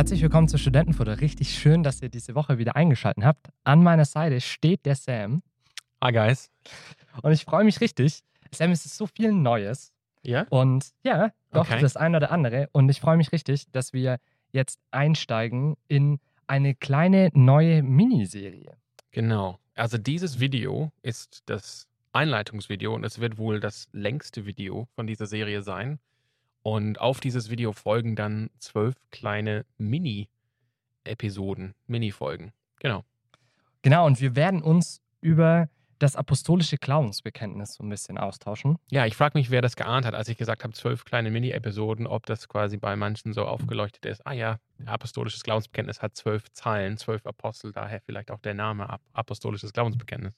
Herzlich willkommen zu Studentenfutter. Richtig schön, dass ihr diese Woche wieder eingeschaltet habt. An meiner Seite steht der Sam. Hi, guys. Und ich freue mich richtig. Sam, es ist so viel Neues. Ja? Und ja, doch Okay. das eine oder andere. Und ich freue mich richtig, dass wir jetzt einsteigen in eine kleine neue Miniserie. Genau. Also dieses Video ist das Einleitungsvideo und es wird wohl das längste Video von dieser Serie sein. Und auf dieses Video folgen dann zwölf kleine Mini-Episoden, Mini-Folgen. Genau. Genau, und wir werden uns über das apostolische Glaubensbekenntnis so ein bisschen austauschen. Ja, ich frage mich, wer das geahnt hat, als ich gesagt habe, zwölf kleine Mini-Episoden, ob das quasi bei manchen so aufgeleuchtet ist. Ah ja, apostolisches Glaubensbekenntnis hat zwölf Zeilen, zwölf Apostel, daher vielleicht auch der Name Ap- apostolisches Glaubensbekenntnis.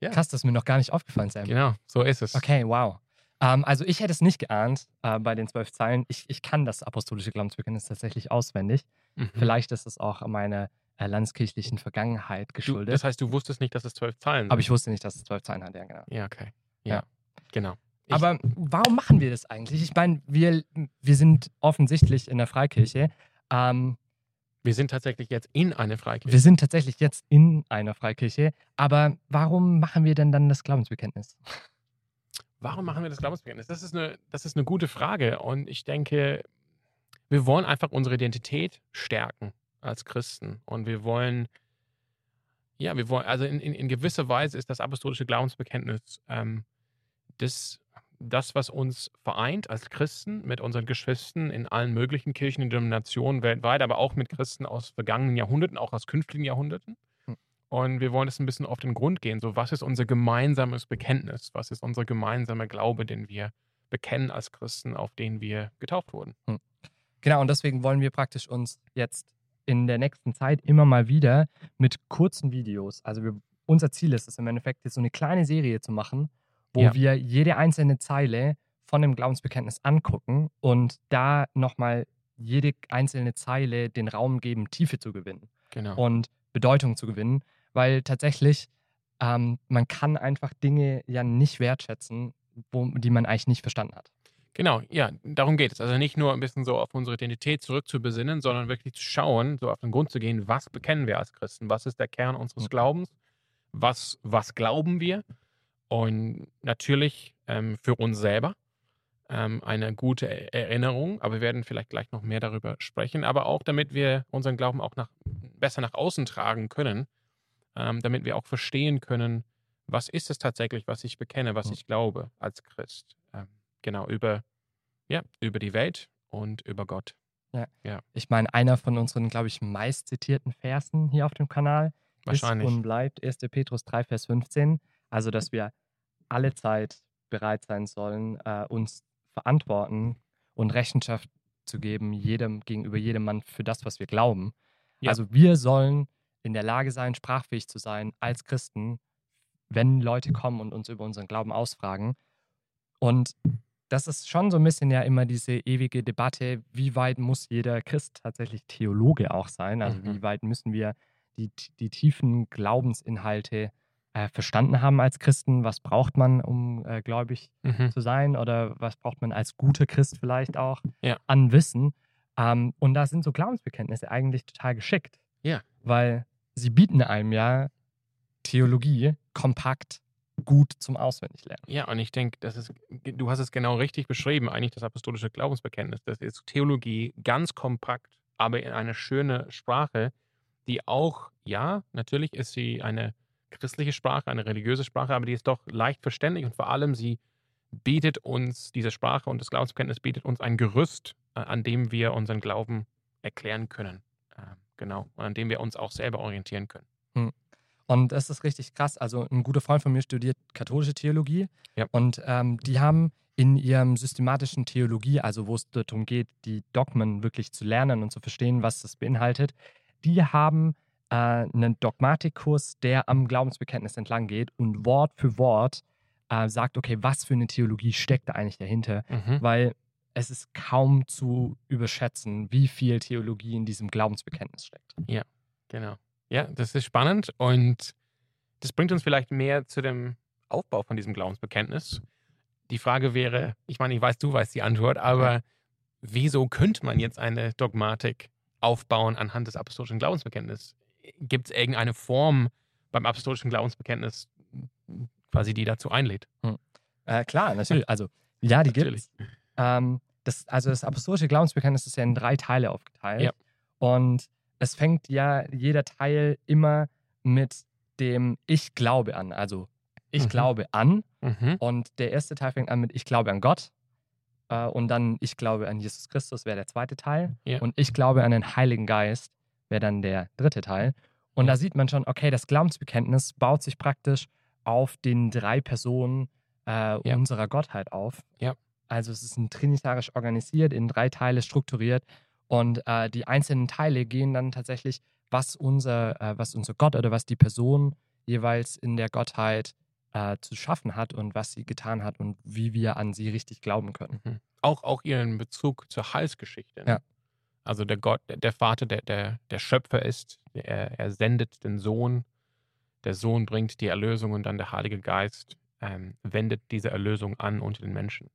Ja. Krass, das ist mir noch gar nicht aufgefallen, Sam. Genau, so ist es. Okay, wow. Ähm, also ich hätte es nicht geahnt äh, bei den zwölf Zeilen. Ich, ich kann das apostolische Glaubensbekenntnis tatsächlich auswendig. Mhm. Vielleicht ist es auch meiner äh, landeskirchlichen Vergangenheit Du, geschuldet. das heißt, du wusstest nicht, dass es zwölf Zahlen sind. aber ich wusste nicht, dass es zwölf Zeilen hat, ja, genau. Ja, okay. Ja, Ja. genau. Ich, Aber warum machen wir das eigentlich? Ich meine, wir, wir sind offensichtlich in der Freikirche. Ähm, wir sind tatsächlich jetzt in eine Freikirche. wir sind tatsächlich jetzt in einer Freikirche. Aber warum machen wir denn dann das Glaubensbekenntnis? Warum machen wir das Glaubensbekenntnis? Das ist, eine, das ist eine gute Frage. Und ich denke, wir wollen einfach unsere Identität stärken als Christen. Und wir wollen, ja, wir wollen, also in, in, in gewisser Weise ist das apostolische Glaubensbekenntnis ähm, das, das, was uns vereint als Christen mit unseren Geschwistern in allen möglichen Kirchen und Denominationen weltweit, aber auch mit Christen aus vergangenen Jahrhunderten, auch aus künftigen Jahrhunderten. Hm. Und wir wollen es ein bisschen auf den Grund gehen. So, was ist unser gemeinsames Bekenntnis? Was ist unser gemeinsamer Glaube, den wir bekennen als Christen, auf den wir getauft wurden? Genau, und deswegen wollen wir praktisch uns jetzt in der nächsten Zeit immer mal wieder mit kurzen Videos, also wir, unser Ziel ist es im Endeffekt, jetzt so eine kleine Serie zu machen, wo Ja. wir jede einzelne Zeile von dem Glaubensbekenntnis angucken und da nochmal jede einzelne Zeile den Raum geben, Tiefe zu gewinnen Genau. und Bedeutung zu gewinnen, weil tatsächlich ähm, man kann einfach Dinge ja nicht wertschätzen, wo, die man eigentlich nicht verstanden hat. Genau, ja, darum geht es. Also nicht nur ein bisschen so auf unsere Identität zurückzubesinnen, sondern wirklich zu schauen, so auf den Grund zu gehen, was bekennen wir als Christen? Was ist der Kern unseres Mhm. Glaubens? Was, was glauben wir? Und natürlich ähm, für uns selber ähm, eine gute Er- Erinnerung, aber wir werden vielleicht gleich noch mehr darüber sprechen, aber auch damit wir unseren Glauben auch nach, besser nach außen tragen können, ähm, damit wir auch verstehen können, was ist es tatsächlich, was ich bekenne, was ich glaube als Christ. Ähm, genau, über, ja, über die Welt und über Gott. Ich meine, einer von unseren, glaube ich, meist zitierten Versen hier auf dem Kanal Wahrscheinlich. ist und bleibt 1. Petrus 3, Vers 15. Also, dass wir alle Zeit bereit sein sollen, äh, uns verantworten und Rechenschaft zu geben, jedem gegenüber jedem Mann für das, was wir glauben. Ja. Also wir sollen in der Lage sein, sprachfähig zu sein als Christen, wenn Leute kommen und uns über unseren Glauben ausfragen. Und das ist schon so ein bisschen ja immer diese ewige Debatte, wie weit muss jeder Christ tatsächlich Theologe auch sein? Also Mhm. wie weit müssen wir die, die tiefen Glaubensinhalte äh, verstanden haben als Christen? Was braucht man, um äh, gläubig Mhm. zu sein? Oder was braucht man als guter Christ vielleicht auch Ja. an Wissen? Ähm, und da sind so Glaubensbekenntnisse eigentlich total geschickt. Ja. Weil sie bieten einem ja Theologie kompakt gut zum Auswendiglernen. Ja, und ich denke, das ist, du hast es genau richtig beschrieben, eigentlich das apostolische Glaubensbekenntnis. Das ist Theologie ganz kompakt, aber in einer schönen Sprache, die auch, ja, natürlich ist sie eine christliche Sprache, eine religiöse Sprache, aber die ist doch leicht verständlich und vor allem sie bietet uns, diese Sprache und das Glaubensbekenntnis bietet uns ein Gerüst, äh, an dem wir unseren Glauben erklären können. Genau, und an dem wir uns auch selber orientieren können. Und das ist richtig krass. Also ein guter Freund von mir studiert katholische Theologie Ja. und ähm, die haben in ihrem systematischen Theologie, also wo es darum geht, die Dogmen wirklich zu lernen und zu verstehen, was das beinhaltet, die haben äh, einen Dogmatikkurs, der am Glaubensbekenntnis entlang geht und Wort für Wort äh, sagt, okay, was für eine Theologie steckt da eigentlich dahinter? Mhm. Weil es ist kaum zu überschätzen, wie viel Theologie in diesem Glaubensbekenntnis steckt. Genau. Ja, das ist spannend und das bringt uns vielleicht mehr zu dem Aufbau von diesem Glaubensbekenntnis. Die Frage wäre, ich meine, ich weiß, du weißt die Antwort, aber wieso könnte man jetzt eine Dogmatik aufbauen anhand des apostolischen Glaubensbekenntnisses. Gibt es irgendeine Form beim apostolischen Glaubensbekenntnis, quasi die dazu einlädt? Hm. Äh, klar, natürlich. Also, ja, die gibt es. Ähm, das, also, das apostolische Glaubensbekenntnis ist ja in drei Teile aufgeteilt. Ja. Und es fängt ja jeder Teil immer mit dem Ich glaube an. Also, ich mhm. glaube an. Mhm. Und der erste Teil fängt an mit Ich glaube an Gott. Äh, und dann Ich glaube an Jesus Christus wäre der zweite Teil. Ja. Und Ich glaube an den Heiligen Geist wäre dann der dritte Teil. Und ja. da sieht man schon, okay, das Glaubensbekenntnis baut sich praktisch auf den drei Personen äh, unserer Gottheit auf. Ja. Also es ist ein trinitarisch organisiert, in drei Teile strukturiert. Und äh, die einzelnen Teile gehen dann tatsächlich, was unser, äh, was unser Gott oder was die Person jeweils in der Gottheit äh, zu schaffen hat und was sie getan hat und wie wir an sie richtig glauben können. Mhm. Auch, auch ihren Bezug zur Heilsgeschichte. Ne? Ja. Also der Gott, der, der Vater, der, der, der Schöpfer ist, er, er sendet den Sohn, der Sohn bringt die Erlösung und dann der Heilige Geist ähm, wendet diese Erlösung an unter den Menschen.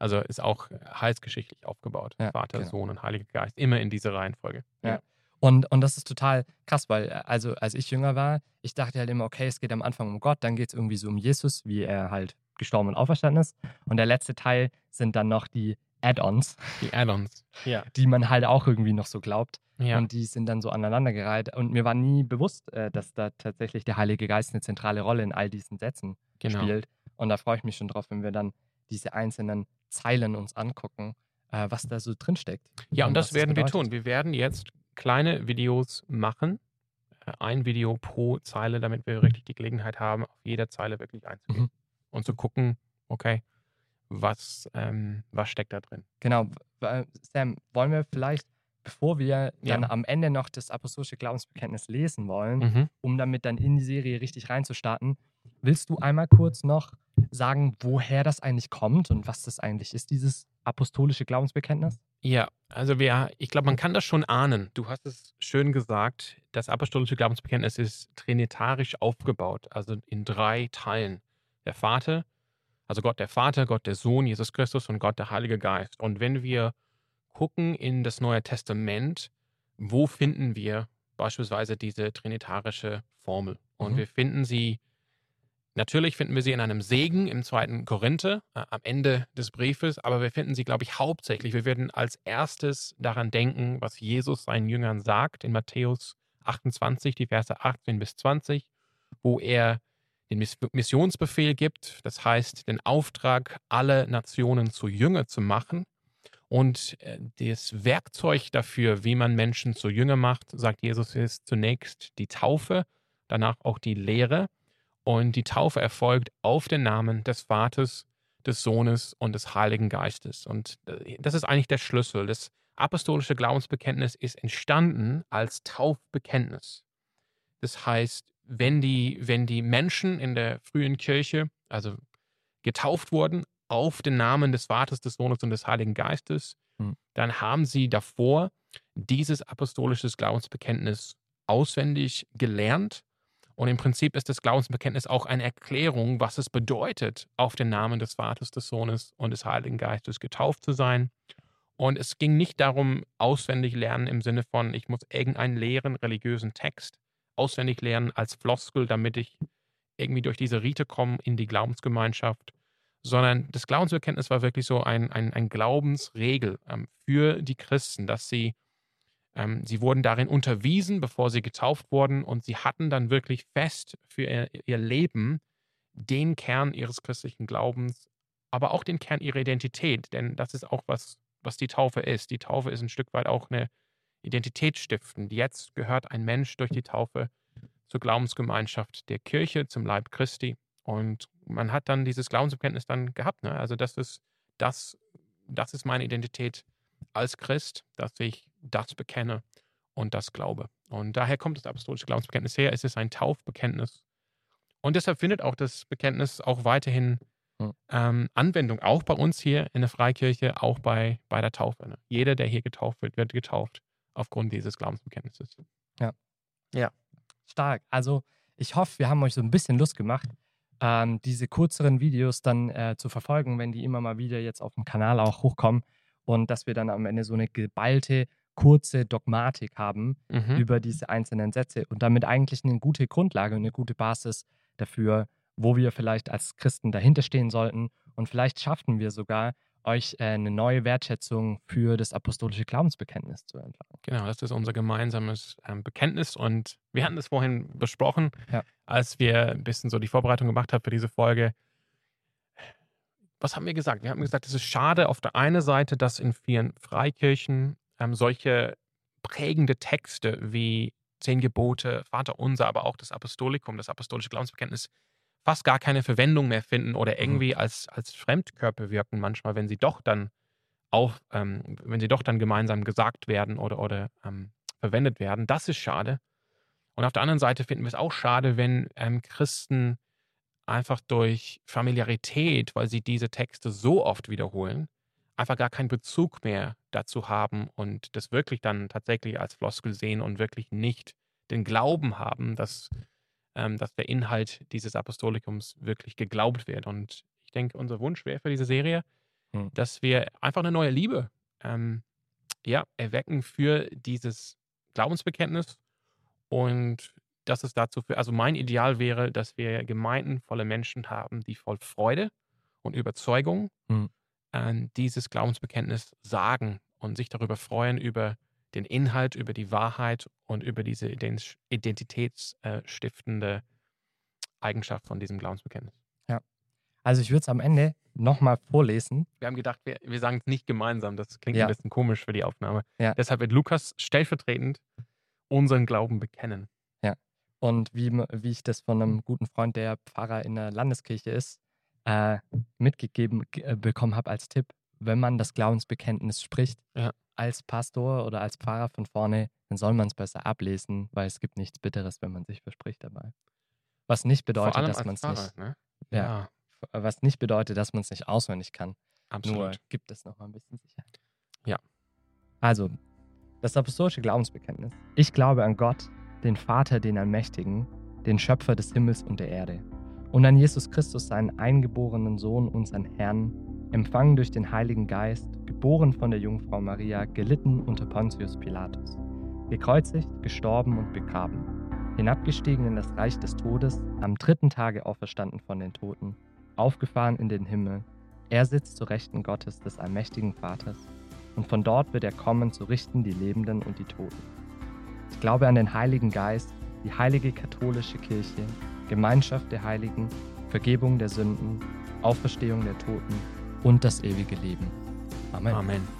Also ist auch heilsgeschichtlich aufgebaut. Ja, Vater, genau. Sohn und Heiliger Geist. Immer in dieser Reihenfolge. Ja. Und, und das ist total krass, weil, äh, also als ich jünger war, ich dachte halt immer, okay, es geht am Anfang um Gott, dann geht es irgendwie so um Jesus, wie er halt gestorben und auferstanden ist. Und der letzte Teil sind dann noch die Add-ons. Die Add-ons, ja. Die man halt auch irgendwie noch so glaubt. Ja. Und die sind dann so aneinandergereiht. Und mir war nie bewusst, äh, dass da tatsächlich der Heilige Geist eine zentrale Rolle in all diesen Sätzen genau. spielt. Und da freue ich mich schon drauf, wenn wir dann diese einzelnen Zeilen uns angucken, äh, was da so drinsteckt. Ja, und, und das werden das wir tun. Wir werden jetzt kleine Videos machen. Äh, ein Video pro Zeile, damit wir richtig die Gelegenheit haben, auf jeder Zeile wirklich einzugehen. Mhm. Und zu gucken, okay, was, ähm, was steckt da drin. Genau. Sam, wollen wir vielleicht, bevor wir dann ja. am Ende noch das apostolische Glaubensbekenntnis lesen wollen, mhm. um damit dann in die Serie richtig reinzustarten, willst du einmal kurz noch sagen, woher das eigentlich kommt und was das eigentlich ist, dieses apostolische Glaubensbekenntnis? Ja, also wir, ich glaube, man kann das schon ahnen. Du hast es schön gesagt, das apostolische Glaubensbekenntnis ist trinitarisch aufgebaut, also in drei Teilen. Der Vater, also Gott der Vater, Gott der Sohn, Jesus Christus und Gott der Heilige Geist. Und wenn wir gucken in das Neue Testament, wo finden wir beispielsweise diese trinitarische Formel? Und mhm. wir finden sie Natürlich finden wir sie in einem Segen im zweiten Korinther äh, am Ende des Briefes, aber wir finden sie, glaube ich, hauptsächlich. Wir werden als erstes daran denken, was Jesus seinen Jüngern sagt in Matthäus 28, die Verse 18 bis 20, wo er den Missionsbefehl gibt, das heißt den Auftrag, alle Nationen zu Jünger zu machen. Und äh, das Werkzeug dafür, wie man Menschen zu Jünger macht, sagt Jesus, ist zunächst die Taufe, danach auch die Lehre. Und die Taufe erfolgt auf den Namen des Vaters, des Sohnes und des Heiligen Geistes. Und äh, das ist eigentlich der Schlüssel. Das apostolische Glaubensbekenntnis ist entstanden als Taufbekenntnis. Das heißt, wenn die, wenn die Menschen in der frühen Kirche, also getauft wurden auf den Namen des Vaters, des Sohnes und des Heiligen Geistes, mhm. dann haben sie davor dieses apostolische Glaubensbekenntnis auswendig gelernt und im Prinzip ist das Glaubensbekenntnis auch eine Erklärung, was es bedeutet, auf den Namen des Vaters, des Sohnes und des Heiligen Geistes getauft zu sein. Und es ging nicht darum, auswendig lernen im Sinne von, ich muss irgendeinen leeren religiösen Text auswendig lernen als Floskel, damit ich irgendwie durch diese Rite komme in die Glaubensgemeinschaft, sondern das Glaubensbekenntnis war wirklich so ein, ein, ein Glaubensregel ähm, für die Christen, dass sie ähm, sie wurden darin unterwiesen, bevor sie getauft wurden, und sie hatten dann wirklich fest für ihr, ihr Leben den Kern ihres christlichen Glaubens, aber auch den Kern ihrer Identität, denn das ist auch was, was die Taufe ist. Die Taufe ist ein Stück weit auch eine Identität stiften. Jetzt gehört ein Mensch durch die Taufe zur Glaubensgemeinschaft der Kirche, zum Leib Christi. Und man hat dann dieses Glaubensbekenntnis dann gehabt. Ne? Also das ist, das, das ist meine Identität als Christ, dass ich das bekenne und das glaube. Und daher kommt das apostolische Glaubensbekenntnis her. Es ist ein Taufbekenntnis. Und deshalb findet auch das Bekenntnis auch weiterhin hm. ähm, Anwendung, auch bei uns hier in der Freikirche, auch bei, bei der Taufe. Ne? Jeder, der hier getauft wird, wird getauft aufgrund dieses Glaubensbekenntnisses. Ja. Ja. Stark. Also ich hoffe, wir haben euch so ein bisschen Lust gemacht, ähm, diese kürzeren Videos dann äh, zu verfolgen, wenn die immer mal wieder jetzt auf dem Kanal auch hochkommen und dass wir dann am Ende so eine geballte kurze Dogmatik haben Mhm. über diese einzelnen Sätze und damit eigentlich eine gute Grundlage und eine gute Basis dafür, wo wir vielleicht als Christen dahinter stehen sollten. Und vielleicht schaffen wir sogar, euch äh, eine neue Wertschätzung für das apostolische Glaubensbekenntnis zu entlang. Genau, das ist unser gemeinsames ähm, Bekenntnis und wir hatten es vorhin besprochen, Ja. als wir ein bisschen so die Vorbereitung gemacht haben für diese Folge. Was haben wir gesagt? Wir haben gesagt, es ist schade auf der einen Seite, dass in vielen Freikirchen ähm, solche prägende Texte wie Zehn Gebote, Vater Unser, aber auch das Apostolikum, das apostolische Glaubensbekenntnis fast gar keine Verwendung mehr finden oder irgendwie als, als Fremdkörper wirken manchmal, wenn sie doch dann auf, ähm, wenn sie doch dann gemeinsam gesagt werden oder, oder ähm, verwendet werden. Das ist schade. Und auf der anderen Seite finden wir es auch schade, wenn ähm, Christen einfach durch Familiarität, weil sie diese Texte so oft wiederholen, einfach gar keinen Bezug mehr dazu haben und das wirklich dann tatsächlich als Floskel sehen und wirklich nicht den Glauben haben, dass, ähm, dass der Inhalt dieses Apostolikums wirklich geglaubt wird. Und ich denke, unser Wunsch wäre für diese Serie, Hm. dass wir einfach eine neue Liebe ähm, ja, erwecken für dieses Glaubensbekenntnis und dass es dazu für, also mein Ideal wäre, dass wir Gemeinden volle Menschen haben, die voll Freude und Überzeugung Hm. ähm, dieses Glaubensbekenntnis sagen und sich darüber freuen, über den Inhalt, über die Wahrheit und über diese ident- identitätsstiftende Eigenschaft von diesem Glaubensbekenntnis. Also ich würde es am Ende nochmal vorlesen. Wir haben gedacht, wir, wir sagen es nicht gemeinsam. Das klingt Ja. ein bisschen komisch für die Aufnahme. Ja. Deshalb wird Lukas stellvertretend unseren Glauben bekennen. Und wie, wie ich das von einem guten Freund, der Pfarrer in der Landeskirche ist, äh, mitgegeben äh, bekommen habe als Tipp, wenn man das Glaubensbekenntnis spricht, Ja. Als Pastor oder als Pfarrer von vorne, dann soll man es besser ablesen, weil es gibt nichts Bitteres, wenn man sich verspricht dabei. Was nicht bedeutet, dass man es nicht, ne? Ja. was nicht bedeutet, dass man es nicht auswendig kann. absolut. Nur gibt es noch mal ein bisschen Sicherheit. Ja. Also, das apostolische Glaubensbekenntnis. Ich glaube an Gott, den Vater, den Allmächtigen, den Schöpfer des Himmels und der Erde, und an Jesus Christus, seinen eingeborenen Sohn, unseren Herrn, empfangen durch den Heiligen Geist, geboren von der Jungfrau Maria, gelitten unter Pontius Pilatus, gekreuzigt, gestorben und begraben, hinabgestiegen in das Reich des Todes, am dritten Tage auferstanden von den Toten, aufgefahren in den Himmel, er sitzt zu Rechten Gottes des allmächtigen Vaters, und von dort wird er kommen zu richten die Lebenden und die Toten. Ich glaube an den Heiligen Geist, die heilige katholische Kirche, Gemeinschaft der Heiligen, Vergebung der Sünden, Auferstehung der Toten und das ewige Leben. Amén. Amén.